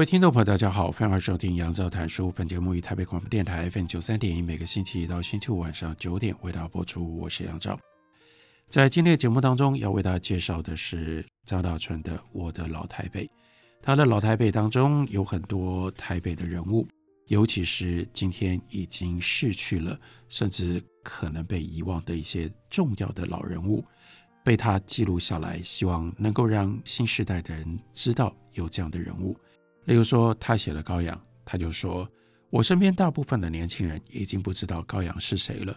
各位听众朋友，大家好，欢迎收听杨照谈书。本节目于台北广播电台 FM 九三点一，每个星期一到星期五晚上九点为大家播出。我是杨照。在今天的节目当中，要为大家介绍的是张大春的《我的老台北》。他的老台北当中有很多台北的人物，尤其是今天已经逝去了，甚至可能被遗忘的一些重要的老人物，被他记录下来，希望能够让新时代的人知道有这样的人物。例如说，他写了高阳，他就说：“我身边大部分的年轻人已经不知道高阳是谁了。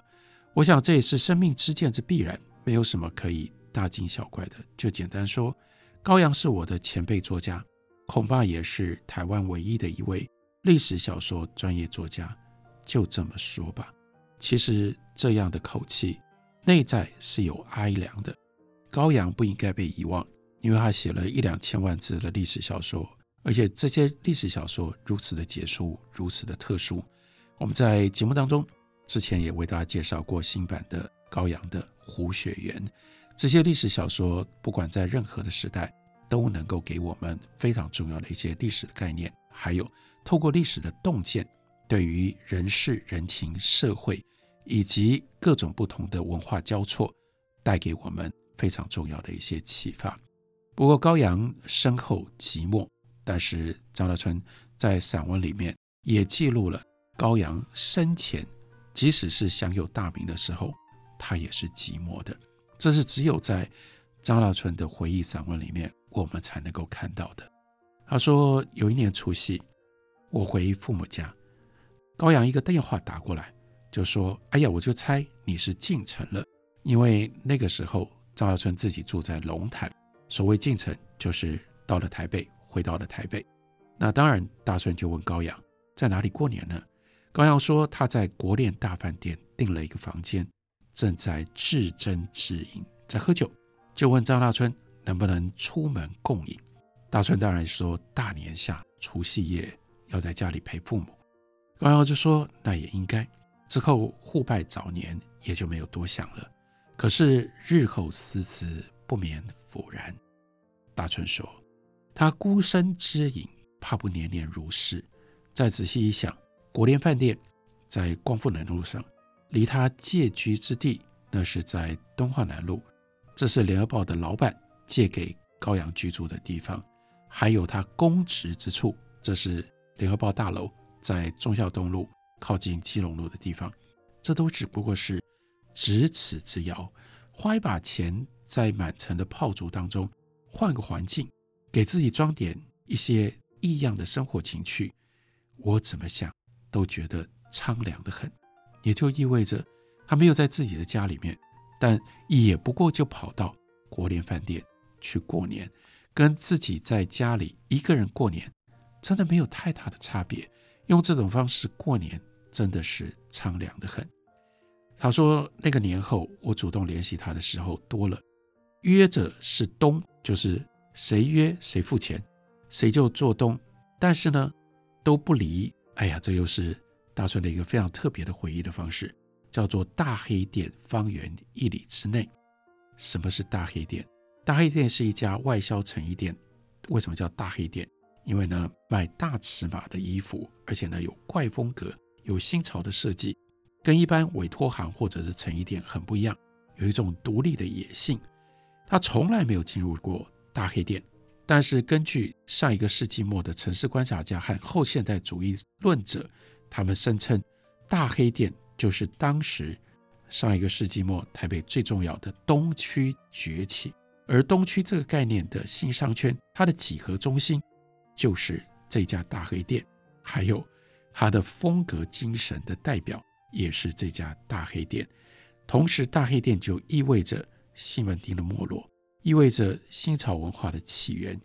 我想这也是生命之见之必然，没有什么可以大惊小怪的。就简单说，高阳是我的前辈作家，恐怕也是台湾唯一的一位历史小说专业作家。就这么说吧。其实这样的口气，内在是有哀凉的。高阳不应该被遗忘，因为他写了一两千万字的历史小说。”而且这些历史小说如此的杰出，如此的特殊。我们在节目当中之前也为大家介绍过新版的高阳的《胡雪岩》。这些历史小说，不管在任何的时代，都能够给我们非常重要的一些历史的概念，还有透过历史的洞见，对于人世人情、社会以及各种不同的文化交错，带给我们非常重要的一些启发。不过高阳身后寂寞。但是张大春在散文里面也记录了高阳生前，即使是享有大名的时候，他也是寂寞的。这是只有在张大春的回忆散文里面，我们才能够看到的。他说，有一年除夕，我回父母家，高阳一个电话打过来，就说：“哎呀，我就猜你是进城了，因为那个时候张大春自己住在龙潭，所谓进城就是到了台北。”回到了台北，那当然，大春就问高阳在哪里过年呢？高阳说他在国联大饭店订了一个房间，正在自斟自饮，在喝酒，就问张大春能不能出门共饮。大春当然说大年下除夕夜要在家里陪父母，高阳就说那也应该。之后互拜早年，也就没有多想了。可是日后思思不免愤然。大春说。他孤身之影，怕不年年如是。再仔细一想，国联饭店在光复南路上，离他借居之地那是在敦化南路，这是联合报的老板借给高阳居住的地方。还有他公职之处，这是联合报大楼在忠孝东路靠近基隆路的地方。这都只不过是咫尺之遥。花一把钱在满城的炮竹当中换个环境。给自己装点一些异样的生活情趣，我怎么想都觉得苍凉得很。也就意味着他没有在自己的家里面，但也不过就跑到国联饭店去过年，跟自己在家里一个人过年，真的没有太大的差别。用这种方式过年，真的是苍凉得很。他说那个年后，我主动联系他的时候多了，约着是冬，就是。谁约谁付钱，谁就做东。但是呢，都不离。哎呀，这又是大春的一个非常特别的回忆的方式，叫做“大黑店方圆一里之内”。什么是大黑店？大黑店是一家外销成衣店。为什么叫大黑店？因为呢，卖大尺码的衣服，而且呢有怪风格，有新潮的设计，跟一般委托行或者是成衣店很不一样，有一种独立的野性。他从来没有进入过。大黑店，但是根据上一个世纪末的城市观察家和后现代主义论者，他们声称大黑店就是当时上一个世纪末台北最重要的东区崛起，而东区这个概念的新商圈，它的几何中心就是这家大黑店，还有它的风格精神的代表也是这家大黑店，同时大黑店就意味着西门町的没落。意味着新潮文化的起源，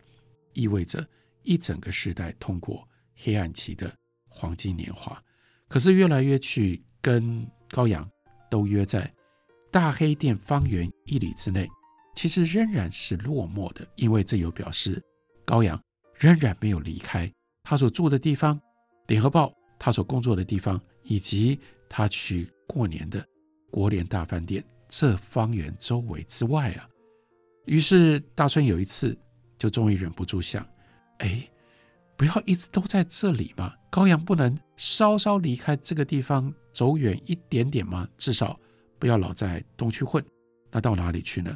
意味着一整个时代通过黑暗期的黄金年华。可是越来越去跟高阳都约在大黑店方圆一里之内，其实仍然是落寞的，因为这有表示高阳仍然没有离开他所住的地方，联合报他所工作的地方，以及他去过年的国联大饭店这方圆周围之外啊。于是大春有一次就终于忍不住想：哎，不要一直都在这里吗？高阳不能稍稍离开这个地方，走远一点点吗？至少不要老在东区混。那到哪里去呢？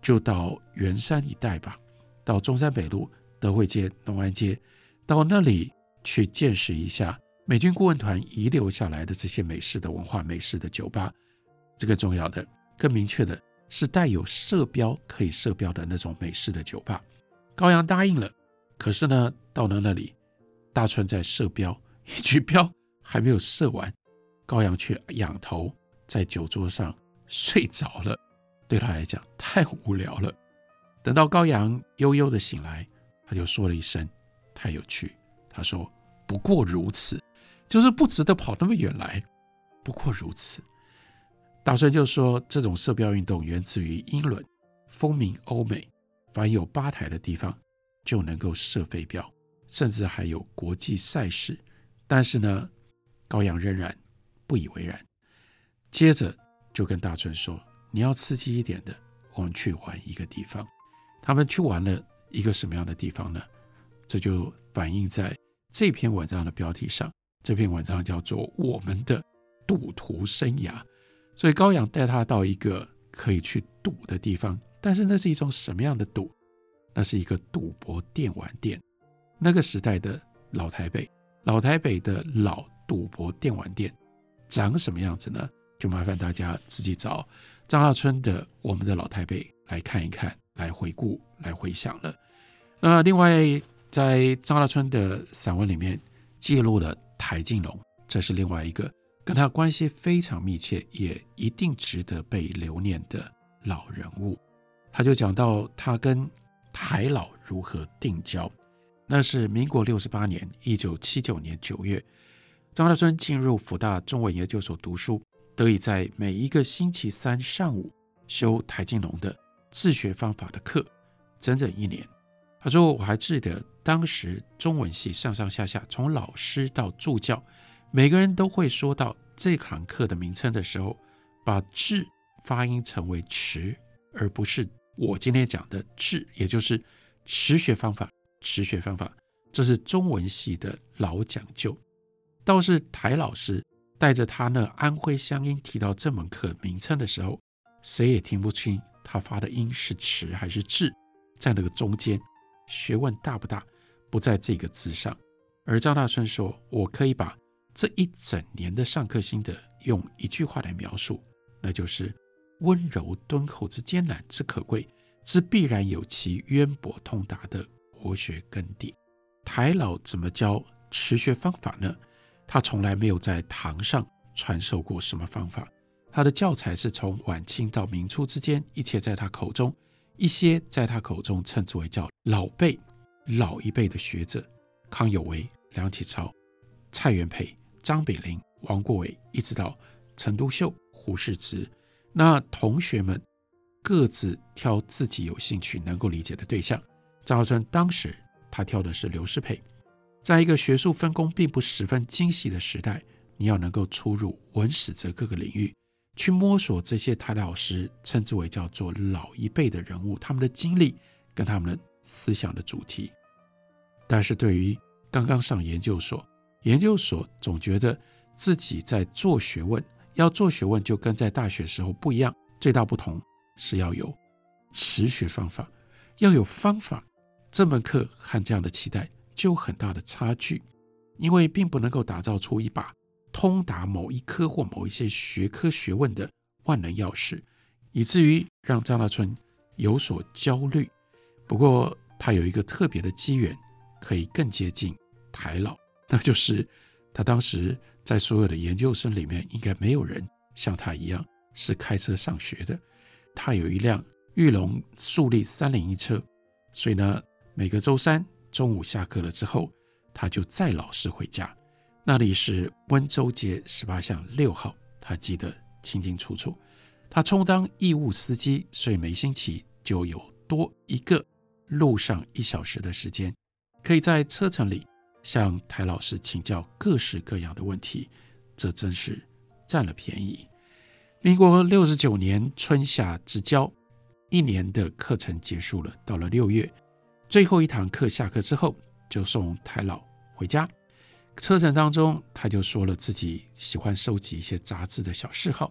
就到圆山一带吧，到中山北路、德惠街、农安街，到那里去见识一下美军顾问团遗留下来的这些美式的文化、美式的酒吧。这个重要的、更明确的。是带有射标可以射标的那种美式的酒吧，高阳答应了。可是呢，到了那里，大春在射标，一局标还没有射完，高阳却仰头在酒桌上睡着了。对他来讲太无聊了。等到高阳悠悠的醒来，他就说了一声：“太有趣。”他说：“不过如此，就是不值得跑那么远来。不过如此。”大春就说：“这种射标运动源自于英伦，风靡欧美，凡有吧台的地方就能够射飞镖，甚至还有国际赛事。但是呢，高阳仍然不以为然。接着就跟大春说：‘你要刺激一点的，我们去玩一个地方。’他们去玩了一个什么样的地方呢？这就反映在这篇文章的标题上。这篇文章叫做《我们的赌徒生涯》。”所以高阳带他到一个可以去赌的地方，但是那是一种什么样的赌？那是一个赌博电玩店。那个时代的老台北，老台北的老赌博电玩店长什么样子呢？就麻烦大家自己找张大春的《我们的老台北》来看一看，来回顾，来回想了。那另外，在张大春的散文里面记录了台静农，这是另外一个。跟他关系非常密切，也一定值得被留念的老人物，他就讲到他跟台老如何定交。那是民国六十八年，一九七九年九月，张大春进入辅大中文研究所读书，得以在每一个星期三上午修台静农的自学方法的课，整整一年。他说：“我还记得当时中文系上上下下，从老师到助教。”每个人都会说到这堂课的名称的时候，把“治”发音成为“迟”，而不是我今天讲的“治”，也就是迟学方法。迟学方法，这是中文系的老讲究。倒是台老师带着他那安徽乡音提到这门课名称的时候，谁也听不清他发的音是“迟”还是“治”。在那个中间，学问大不大，不在这个字上。而张大春说：“我可以把。”这一整年的上课心得，用一句话来描述，那就是温柔敦厚之艰难之可贵，之必然有其渊博通达的国学根底。台老怎么教持学方法呢？他从来没有在堂上传授过什么方法，他的教材是从晚清到明初之间，一切在他口中，一些在他口中称之为叫老辈、老一辈的学者，康有为、梁启超、蔡元培。张炳麟、王国维，一直到陈独秀、胡适之，那同学们各自挑自己有兴趣、能够理解的对象。张大春当时他挑的是刘师培，在一个学术分工并不十分精细的时代，你要能够出入文史哲各个领域，去摸索这些他的老师称之为叫做老一辈的人物，他们的经历跟他们的思想的主题。但是对于刚刚上研究所，研究所总觉得自己在做学问，要做学问就跟在大学时候不一样。最大不同是要有持学方法，要有方法。这门课和这样的期待就有很大的差距，因为并不能够打造出一把通达某一科或某一些学科学问的万能钥匙，以至于让张大春有所焦虑。不过他有一个特别的机缘，可以更接近台老。那就是他当时在所有的研究生里面，应该没有人像他一样是开车上学的。他有一辆裕隆树立三连一车，所以呢，每个周三中午下课了之后，他就载老师回家。那里是温州街十八巷六号，他记得清清楚楚。他充当义务司机，所以每星期就有多一个路上一小时的时间，可以在车程里向台老师请教各式各样的问题。这真是占了便宜。民国六十九年春夏之交，一年的课程结束了，到了六月，最后一堂课下课之后，就送台老回家。车程当中，他就说了自己喜欢收集一些杂志的小嗜好。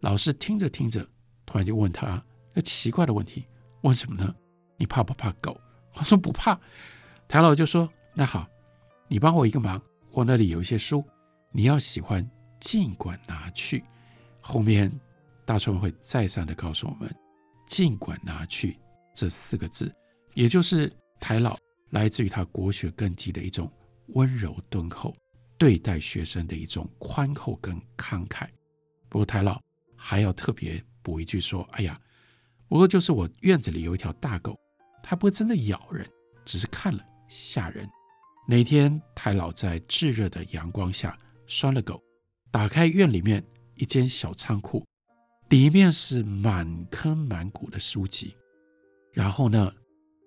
老师听着听着，突然就问他那奇怪的问题：“问什么呢？你怕不怕狗？”我说不怕。台老就说：“那好，你帮我一个忙，我那里有一些书，你要喜欢尽管拿去。”后面大春会再三的告诉我们：“尽管拿去”这四个字，也就是台老来自于他国学根基的一种。温柔敦厚对待学生的一种宽厚跟慷慨。不过台老还要特别补一句说：“哎呀，不过就是我院子里有一条大狗，它不会真的咬人，只是看了吓人。”那天太老在炙热的阳光下拴了狗，打开院里面一间小仓库，里面是满坑满谷的书籍。然后呢，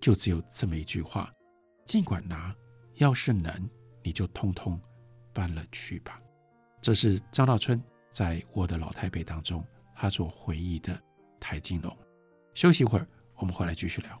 就只有这么一句话：“尽管拿。”要是能，你就通通搬了去吧。这是张大春在我的老台北当中，他所回忆的台金龙。休息一会儿，我们回来继续聊。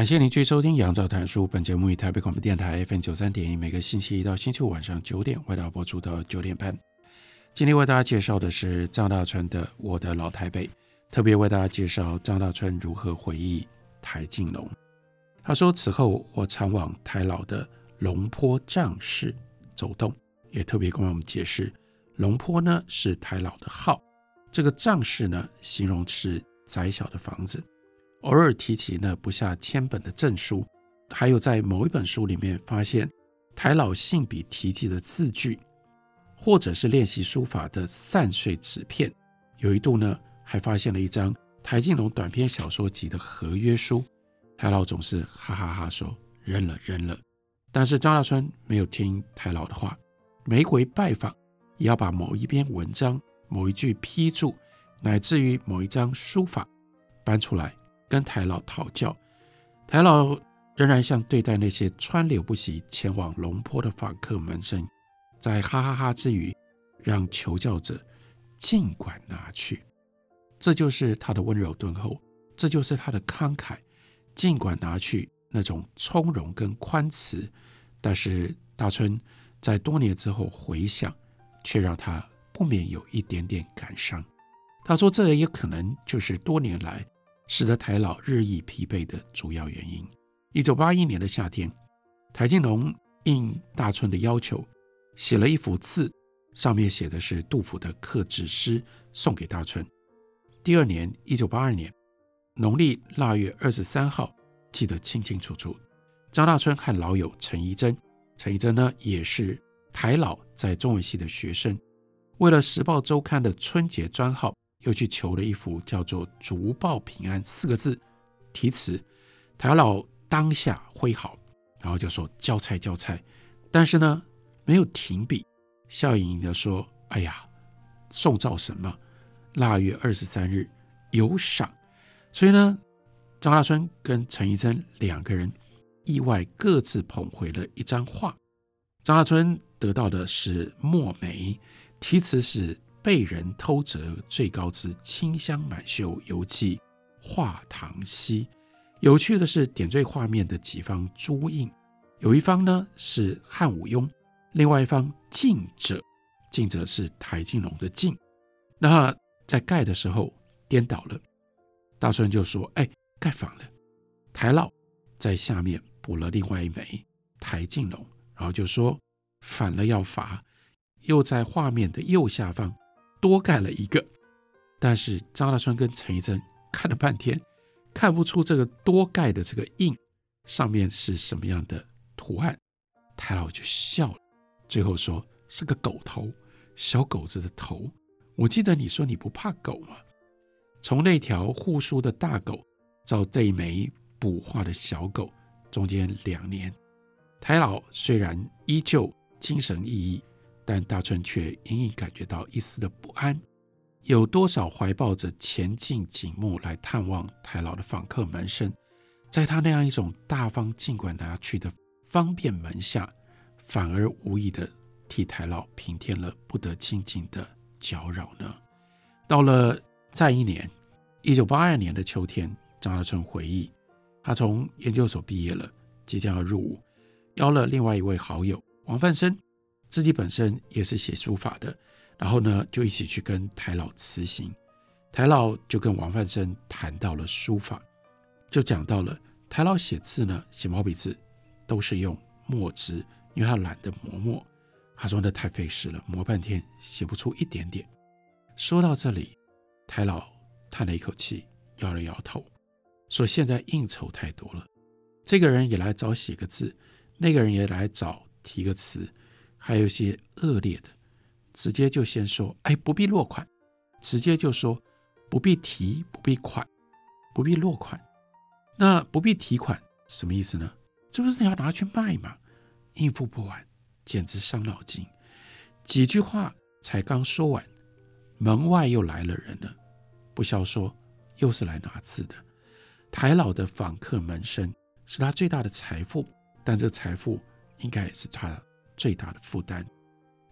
感谢您继续收听《杨照谈书》。本节目以台北广播电台 FM 九三点一，每个星期一到星期五晚上九点为大家播出到九点半。今天为大家介绍的是张大春的《我的老台北》，特别为大家介绍张大春如何回忆台静农。他说：“此后我常往台老的龙坡帐室走动，也特别跟我们解释，龙坡呢是台老的号，这个帐室呢形容是窄小的房子。”偶尔提起那不下千本的证书，还有在某一本书里面发现台老信笔题记的字句，或者是练习书法的散碎纸片。有一度呢，还发现了一张台静农短篇小说集的合约书。台老总是哈哈哈说扔了扔了，但是张大春没有听台老的话，每回拜访也要把某一篇文章、某一句批注，乃至于某一张书法搬出来。跟台老讨教，台老仍然像对待那些川流不息前往龙坡的访客门生，在哈哈哈之余，让求教者尽管拿去。这就是他的温柔敦厚，这就是他的慷慨，尽管拿去那种从容跟宽慈。但是大春在多年之后回想，却让他不免有一点点感伤。他说，这也可能就是多年来。使得台老日益疲惫的主要原因。一九八一年的夏天，台静农应大春的要求，写了一幅字，上面写的是杜甫的客至诗，送给大春。第二年，一九八二年农历腊月二十三号，记得清清楚楚。张大春和老友陈怡贞，陈怡贞呢也是台老在中文系的学生，为了《时报周刊》的春节专号。又去求了一幅叫做“竹报平安”四个字题词，台老当下挥毫，然后就说交差交差，但是呢没有停笔，笑盈盈的说：“哎呀，宋造什么？腊月二十三日有赏。”所以呢，张大春跟陈怡贞两个人意外各自捧回了一张画。张大春得到的是墨梅，题词是。被人偷折最高之，清香满袖，犹记画堂西。有趣的是，点缀画面的几方朱印，有一方呢是汉武雍，另外一方晋者，晋者是台静龙的晋。那在盖的时候颠倒了，大顺就说：“哎，盖反了。”台老在下面补了另外一枚台静龙，然后就说反了要罚，又在画面的右下方多盖了一个。但是张大春跟陈仪真看了半天，看不出这个多盖的这个印上面是什么样的图案。台老就笑了，最后说是个狗头，小狗子的头。我记得你说你不怕狗吗？从那条护书的大狗到这一枚补画的小狗，中间两年，台老虽然依旧精神奕奕，但大春却隐隐感觉到一丝的不安。有多少怀抱着前进景目来探望台老的访客门生，在他那样一种大方尽管拿去的方便门下，反而无意的替台老平添了不得清静的。搅扰呢？到了再一年，一九八二年的秋天，张大春回忆，他从研究所毕业了，即将要入伍，邀了另外一位好友王范生，自己本身也是写书法的，然后呢，就一起去跟台老辞行。台老就跟王范生谈到了书法，就讲到了台老写字呢，写毛笔字都是用墨汁，因为他懒得磨墨。他说：“那太费事了，磨半天写不出一点点。”说到这里，台老叹了一口气，摇了摇头，说：“现在应酬太多了，这个人也来找写个字，那个人也来找提个词，还有些恶劣的，直接就先说：‘哎，不必落款’，直接就说：‘不必提，不必款，不必落款。’那不必提款什么意思呢？这不是你要拿去卖吗？应付不完。”简直伤脑筋，几句话才刚说完，门外又来了人了。不消说，又是来拿字的。台老的访客门生是他最大的财富，但这财富应该也是他最大的负担。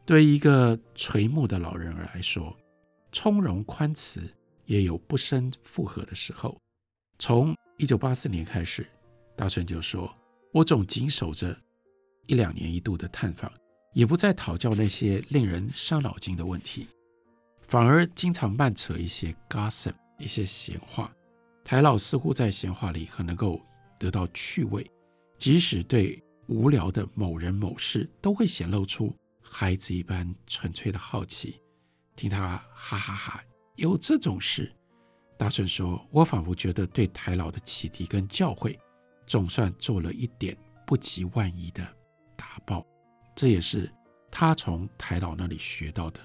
对于一个垂暮的老人儿来说，从容宽慈也有不胜负荷的时候。从一九八四年开始，大春就说：“我总谨守着。”一两年一度的探访，也不再讨教那些令人伤脑筋的问题，反而经常漫扯一些 gossip，一些闲话。台老似乎在闲话里很能够得到趣味，即使对无聊的某人某事，都会显露出孩子一般纯粹的好奇。听他哈哈哈，有这种事。大顺说：“我仿佛觉得对台老的启迪跟教诲，总算做了一点不及万一的。”打报，这也是他从台老那里学到的。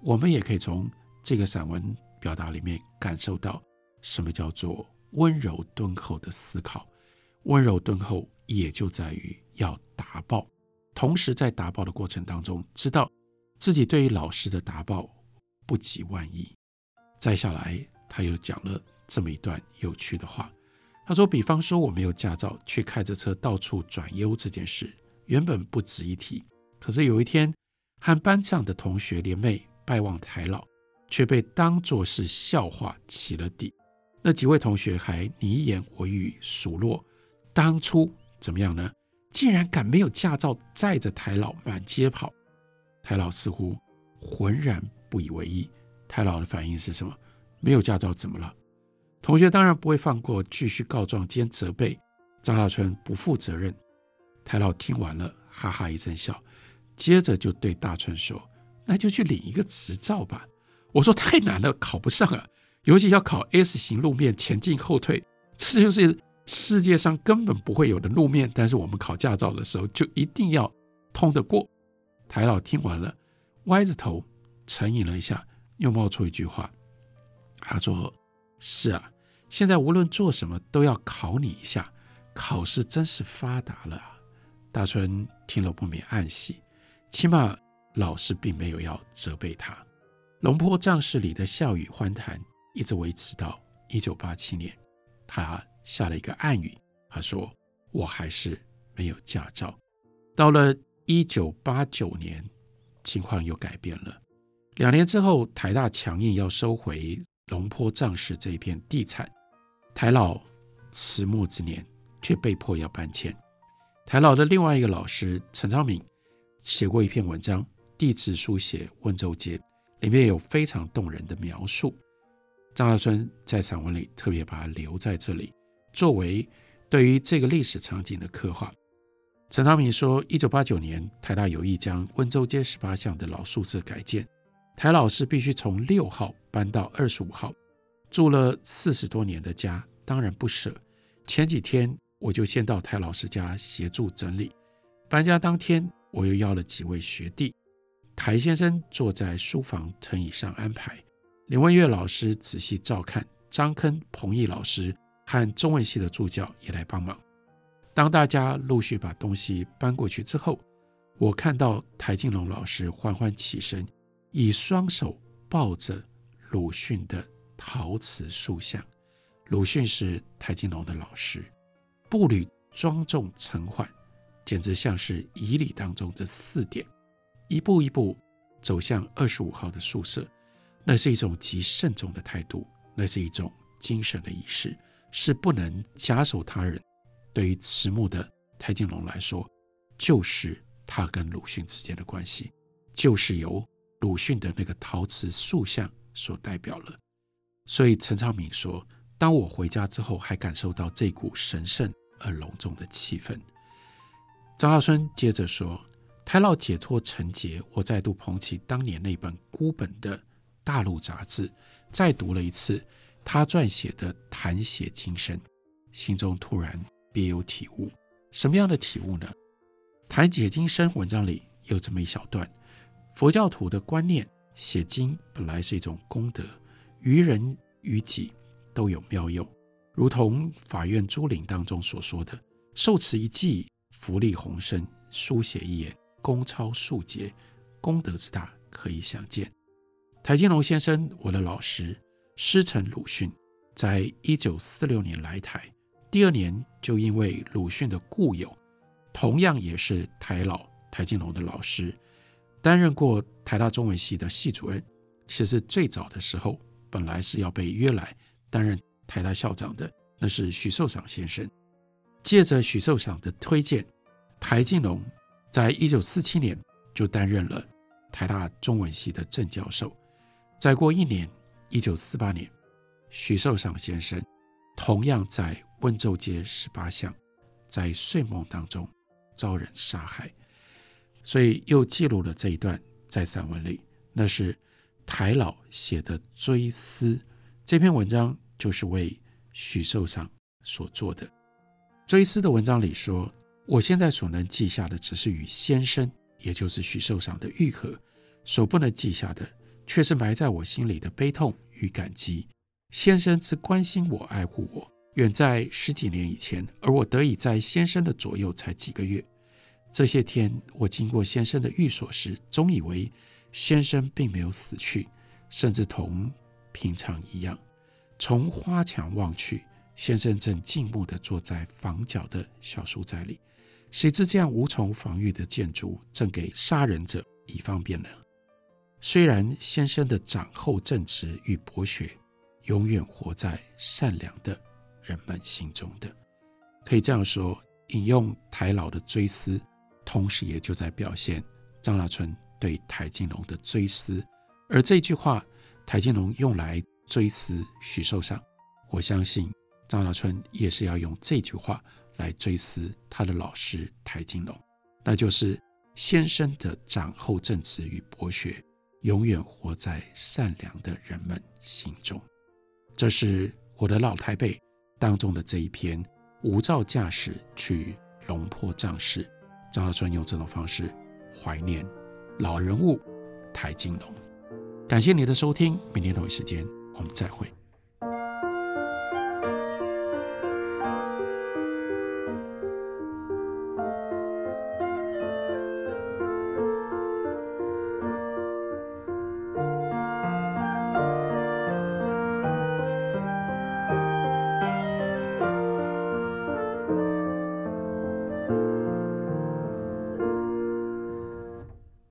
我们也可以从这个散文表达里面感受到什么叫做温柔敦厚的思考。温柔敦厚也就在于要答报，同时在答报的过程当中，知道自己对于老师的答报不及万一。再下来，他又讲了这么一段有趣的话。他说：“比方说，我没有驾照，却开着车到处转悠这件事。”原本不值一提，可是有一天和班上的同学联袂拜望台老，却被当作是笑话起了底。那几位同学还你言我语数落，当初怎么样呢？竟然敢没有驾照载着台老满街跑。台老似乎浑然不以为意。台老的反应是什么？没有驾照怎么了？同学当然不会放过，继续告状兼责备张大春不负责任。台老听完了，哈哈一阵笑，接着就对大春说：“那就去领一个执照吧。”我说：“太难了，考不上啊！尤其要考 S 型路面，前进后退，这就是世界上根本不会有的路面。但是我们考驾照的时候，就一定要通得过。”台老听完了，歪着头沉吟了一下，又冒出一句话：“他说是啊，现在无论做什么都要考你一下，考试真是发达了啊。”大春听了不免暗喜，起码老师并没有要责备他。龙坡将士里的笑语欢谈一直维持到一九八七年，他下了一个暗语，他说：“我还是没有驾照。”到了一九八九年，情况又改变了。两年之后，台大强硬要收回龙坡仗氏这一片地产，台老迟暮之年却被迫要搬迁。台老的另外一个老师陈昌明写过一篇文章《地质书写温州街》，里面有非常动人的描述。张大春在散文里特别把它留在这里，作为对于这个历史场景的刻画。陈昌明说，一九八九年台大有意将温州街十八巷的老宿舍改建，台老师必须从六号搬到二十五号，住了四十多年的家，当然不舍。前几天我就先到台老师家协助整理。搬家当天，我又要了几位学弟，台先生坐在书房藤椅上安排。林文月老师仔细照看，张铿、彭毅老师和中文系的助教也来帮忙。当大家陆续把东西搬过去之后，我看到台静农老师缓缓起身，以双手抱着鲁迅的陶瓷塑像。鲁迅是台静农的老师，步履庄重沉缓，简直像是仪礼当中的四点，一步一步走向二十五号的宿舍。那是一种极慎重的态度，那是一种精神的仪式，是不能假手他人。对于迟暮的台静龙来说，就是他跟鲁迅之间的关系，就是由鲁迅的那个陶瓷塑像所代表了。所以陈昌明说：“当我回家之后，还感受到这股神圣而隆重的气氛。”张大春接着说：“台老解脱成劫，我再度捧起当年那本孤本的。”大陆杂志再读了一次他撰写的《谈写今生》，心中突然别有体悟。什么样的体悟呢？《谈写今生》文章里有这么一小段：佛教徒的观念，写经本来是一种功德，于人于己都有妙用。如同法苑珠林当中所说的：“受持一偈，福利宏深；书写一言，功超数劫，功德之大，可以想见。”台金龙先生，我的老师，师承鲁迅，在一九四六年来台，第二年就因为鲁迅的故友，同样也是台老台静龙的老师，担任过台大中文系的系主任。其实最早的时候，本来是要被约来担任台大校长的，那是许寿裳先生。借着许寿裳的推荐，台静龙在一九四七年就担任了台大中文系的正教授。再过一年，一九四八年，许寿裳先生同样在温州街十八巷，在睡梦当中遭人杀害，所以又记录了这一段在散文里。那是台老写的追思，这篇文章就是为许寿裳所做的。追思的文章里说：“我现在所能记下的，只是与先生，也就是许寿裳的愈合；所不能记下的。”却是埋在我心里的悲痛与感激。先生之关心我、爱护我，远在十几年以前，而我得以在先生的左右才几个月。这些天，我经过先生的寓所时，总以为先生并没有死去，甚至同平常一样。从花墙望去，先生正静穆地坐在房角的小书斋里。谁知这样无从防御的建筑，正给杀人者以方便呢？虽然先生的长厚正直与博学，永远活在善良的人们心中的，可以这样说。引用台老的追思，同时也就在表现张大春对台金龙的追思。而这句话，台金龙用来追思徐寿裳，我相信张大春也是要用这句话来追思他的老师台金龙，那就是先生的长厚正直与博学。永远活在善良的人们心中。这是我的老台北当中的这一篇无照驾驶去龙破藏式。张大春用这种方式怀念老人物台金龙。感谢你的收听，明天同一时间我们再会。